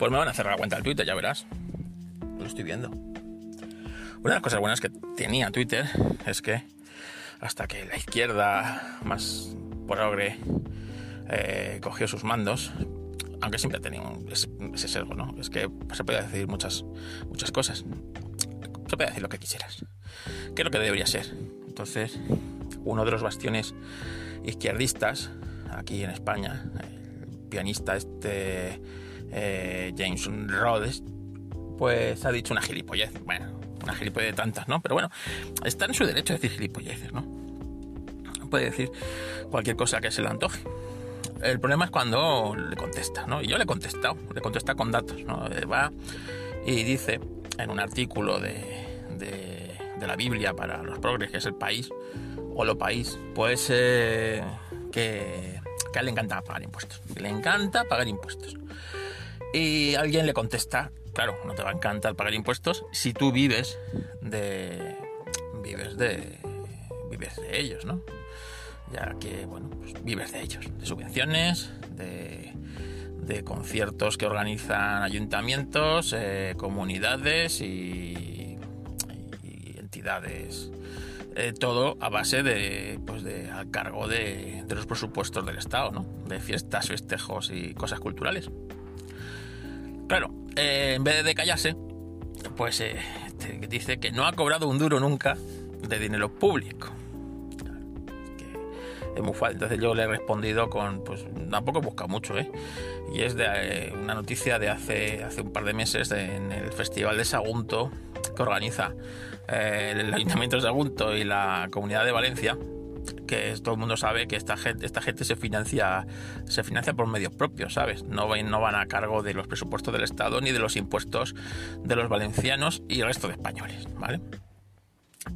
Pues me van a cerrar la cuenta del Twitter, ya verás. Lo estoy viendo. Una de las cosas buenas que tenía Twitter es que hasta que la izquierda más progre eh, cogió sus mandos, aunque siempre ha tenido ese sesgo, ¿no? Es que se puede decir muchas, muchas cosas. Se puede decir lo que quisieras. ¿Qué es lo que debería ser? Entonces, uno de los bastiones izquierdistas aquí en España, el pianista este eh, James Rhodes, pues ha dicho una gilipollez. Bueno, una gilipollez de tantas, ¿no? Pero bueno, está en su derecho a decir gilipolleces, ¿no? Puede decir cualquier cosa que se le antoje. El problema es cuando le contesta, ¿no? Y yo le he contestado, le contesta con datos, ¿no? Eh, va y dice en un artículo de, de, la Biblia para los progres, que es el país, o lo país, pues eh, que, que a él le encanta pagar impuestos. Le encanta pagar impuestos. Y alguien le contesta, claro, no te va a encantar pagar impuestos si tú vives de. vives de. vives de ellos, ¿no? Ya que, bueno, pues vives de ellos, de subvenciones, de, conciertos que organizan ayuntamientos, eh, comunidades y, entidades. Eh, todo a base de, pues de, al cargo de, de los presupuestos del Estado, ¿no? De fiestas, festejos y cosas culturales. Claro, eh, en vez de callarse, pues eh, dice que no ha cobrado un duro nunca de dinero público. Entonces yo le he respondido con, pues tampoco he buscado mucho, ¿eh? Y es de eh, una noticia de hace, hace un par de meses en el Festival de Sagunto que organiza el Ayuntamiento de Sagunto y la Comunidad de Valencia que todo el mundo sabe que esta gente, esta gente se financia se financia por medios propios, ¿sabes? No, no van a cargo de los presupuestos del Estado ni de los impuestos de los valencianos y el resto de españoles, ¿vale?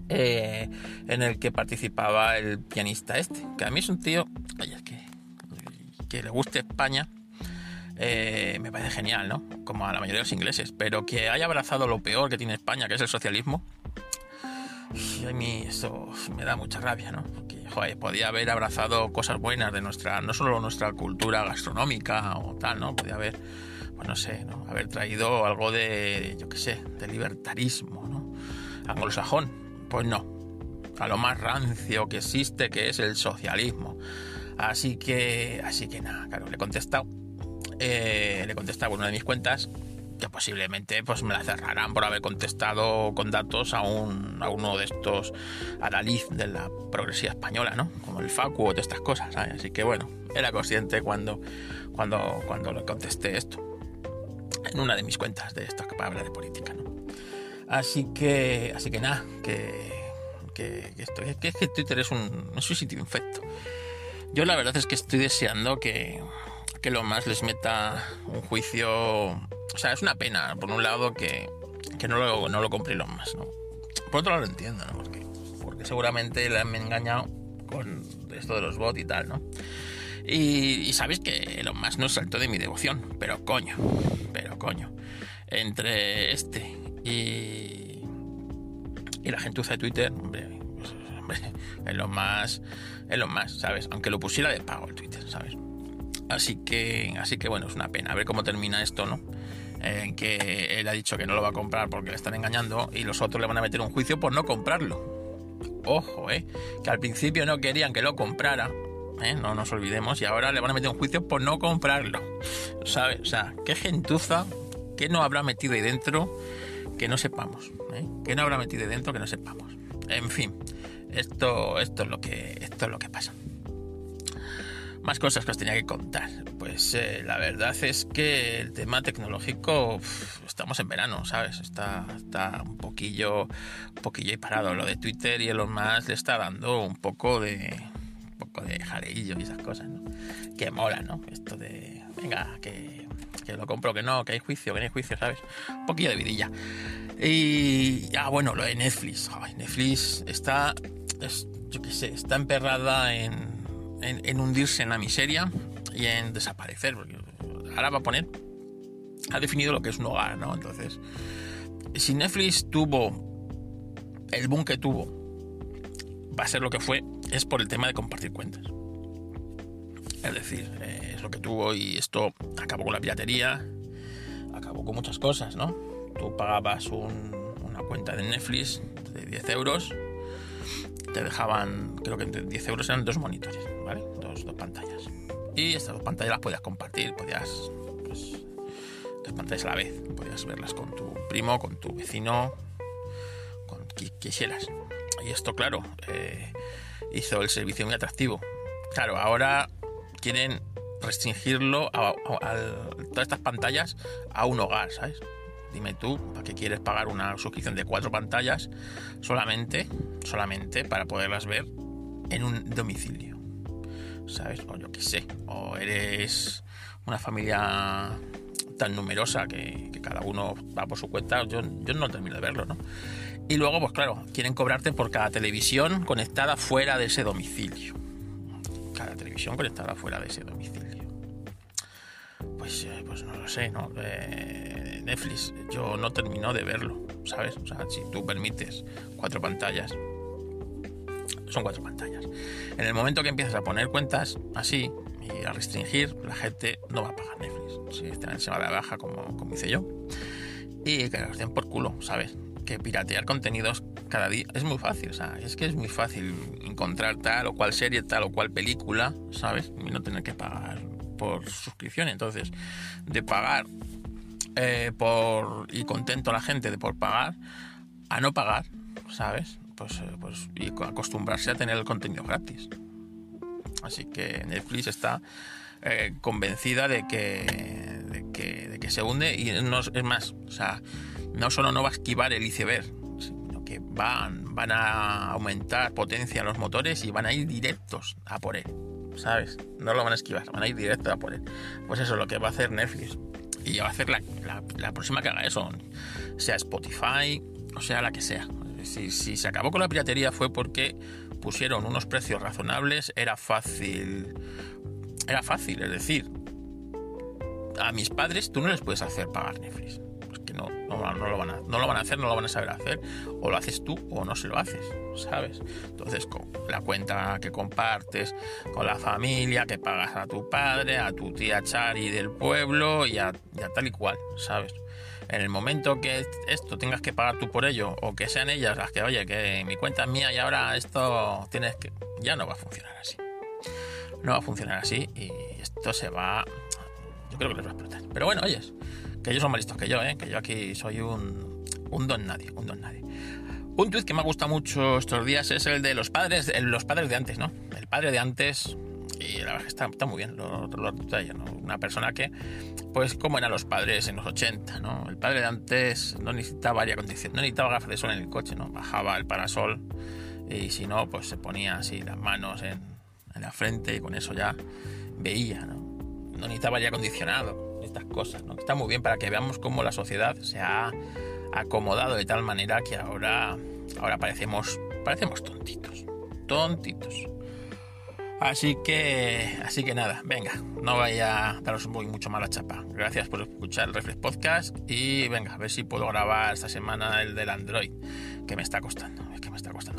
Eh, en el que participaba el pianista este, que a mí es un tío que, le guste España, eh, me parece genial, ¿no? Como a la mayoría de los ingleses, pero que haya abrazado lo peor que tiene España, que es el socialismo, y a mí eso me da mucha rabia, ¿no? Porque, joder, podía haber abrazado cosas buenas de nuestra, no solo nuestra cultura gastronómica o tal, ¿no? Podía haber, pues no sé, ¿no? Haber traído algo de, yo qué sé, de libertarismo, ¿no? Anglosajón. Pues no. A lo más rancio que existe, que es el socialismo. Así que, así que nada, claro, le he contestado. Eh, le he contestado con una de mis cuentas que posiblemente pues me la cerrarán por haber contestado con datos a, un, a uno de estos adalid de la progresía española, ¿no? Como el Facu o de estas cosas, Así que bueno, era consciente cuando, cuando, cuando le contesté esto. En una de mis cuentas de esto que habla de política, ¿no? Así que, así que nada, que, que, esto, que que Twitter es un, es un sitio infecto. Yo la verdad es que estoy deseando que, que lo más les meta un juicio o sea, es una pena, por un lado, que, no, lo, no lo compre los más, ¿no? Por otro lado lo entiendo, ¿no? Porque, porque seguramente le han engañado con esto de los bots y tal, ¿no? Y, sabéis que los más no saltó de mi devoción, pero coño, pero coño. Entre este y, y la gentuza de Twitter, hombre, pues, hombre, es lo más, es lo más, ¿sabes? Aunque lo pusiera de pago el Twitter, ¿sabes? Así que, así que bueno, es una pena. A ver cómo termina esto, ¿no? en que él ha dicho que no lo va a comprar porque le están engañando y los otros le van a meter un juicio por no comprarlo. Ojo, ¿eh? Que al principio no querían que lo comprara, ¿eh? no nos olvidemos, y ahora le van a meter un juicio por no comprarlo. ¿Sabes? O sea, qué gentuza, qué no habrá metido ahí dentro que no sepamos, ¿eh? ¿Qué no habrá metido ahí dentro que no sepamos. En fin, esto, esto, es, lo que, esto es lo que pasa. Más cosas que os tenía que contar. Pues eh, la verdad es que el tema tecnológico estamos en verano, ¿sabes? Está, está un poquillo, un poquillo parado. Lo de Twitter y lo más le está dando un poco de, un poco de jareillo y esas cosas, ¿no? Que mola, ¿no? Esto de, venga, que, que lo compro, que no, que hay juicio, que no hay juicio, ¿sabes? Un poquillo de vidilla. Y ya, bueno, lo de Netflix. Netflix está, yo qué sé, está emperrada en en, hundirse en la miseria y en desaparecer. Porque ahora va a poner, ha definido lo que es un hogar, ¿no? Entonces, si Netflix tuvo el boom que tuvo, va a ser lo que fue, es por el tema de compartir cuentas. Es decir, eh, es lo que tuvo y esto acabó con la piratería, acabó con muchas cosas, ¿no? Tú pagabas una cuenta de Netflix de 10 euros, te dejaban, creo que 10 euros eran dos monitores, ¿vale? Dos, dos pantallas. Y estas dos pantallas las podías compartir, podías, pues, dos pantallas a la vez, podías verlas con tu primo, con tu vecino, con quien quisieras. Y esto, claro, eh, hizo el servicio muy atractivo. Claro, ahora quieren restringirlo a, todas estas pantallas a un hogar, ¿sabes? Dime tú, ¿para qué quieres pagar una suscripción de cuatro pantallas solamente, solamente para poderlas ver en un domicilio? ¿Sabes? O yo qué sé. O eres una familia tan numerosa que, cada uno va por su cuenta. Yo, yo no termino de verlo, ¿no? Y luego, pues claro, quieren cobrarte por cada televisión conectada fuera de ese domicilio. Cada televisión conectada fuera de ese domicilio. Pues, eh, pues no lo sé, ¿no? Eh, Netflix, yo no termino de verlo, ¿sabes? O sea, si tú permites cuatro pantallas, son cuatro pantallas. En el momento que empiezas a poner cuentas así y a restringir, la gente no va a pagar Netflix. Si se va de baja, como, como hice yo. Y que los den por culo, ¿sabes? que piratear contenidos cada día es muy fácil, o sea, es que es muy fácil encontrar tal o cual serie, tal o cual película, ¿sabes? Y no tener que pagar por suscripción. Entonces, de pagar eh, por y contento a la gente de por pagar a no pagar, ¿sabes? Pues, eh, pues y acostumbrarse a tener el contenido gratis. Así que Netflix está eh, convencida de que, de que, se hunde y no, es más, o sea, no solo no va a esquivar el iceberg, sino que van, van a aumentar potencia en los motores y van a ir directos a por él. ¿Sabes? No lo van a esquivar, van a ir directos a por él. Pues eso es lo que va a hacer Netflix. Y va a hacer la, la, próxima que haga eso, sea Spotify o sea la que sea. Si, si se acabó con la piratería fue porque pusieron unos precios razonables, era fácil. Era fácil, es decir, a mis padres tú no les puedes hacer pagar Netflix no, lo van a, no lo van a hacer, no lo van a saber hacer. O lo haces tú o no se lo haces, ¿sabes? Entonces, con la cuenta que compartes con la familia, que pagas a tu padre, a tu tía Chari del pueblo y a, tal y cual, ¿sabes? En el momento que esto tengas que pagar tú por ello, o que sean ellas las que, oye, que mi cuenta es mía y ahora esto tienes que. ya no va a funcionar así. No va a funcionar así y esto se va. Yo creo que les va a explotar. Pero bueno, oyes que ellos son más listos que yo, ¿eh? que yo aquí soy un, don nadie, un don nadie. Un tweet que me ha gustado mucho estos días es el de los padres, los padres de antes, ¿no? El padre de antes, y la verdad está muy bien, lo, lo, ¿no? Una persona que, pues, como eran los padres en los 80, ¿no? El padre de antes no necesitaba aire acondicionado, no necesitaba gafas de sol en el coche, ¿no? Bajaba el parasol y si no, pues se ponía así las manos en, en la frente y con eso ya veía, ¿no? No necesitaba aire acondicionado estas cosas, ¿no? Está muy bien para que veamos cómo la sociedad se ha acomodado de tal manera que ahora, ahora parecemos, parecemos tontitos, tontitos. Así que, así que nada, venga, no vaya a daros muy, mucho mala chapa. Gracias por escuchar el Reflex Podcast y venga, a ver si puedo grabar esta semana el del Android, que me está costando, que me está costando.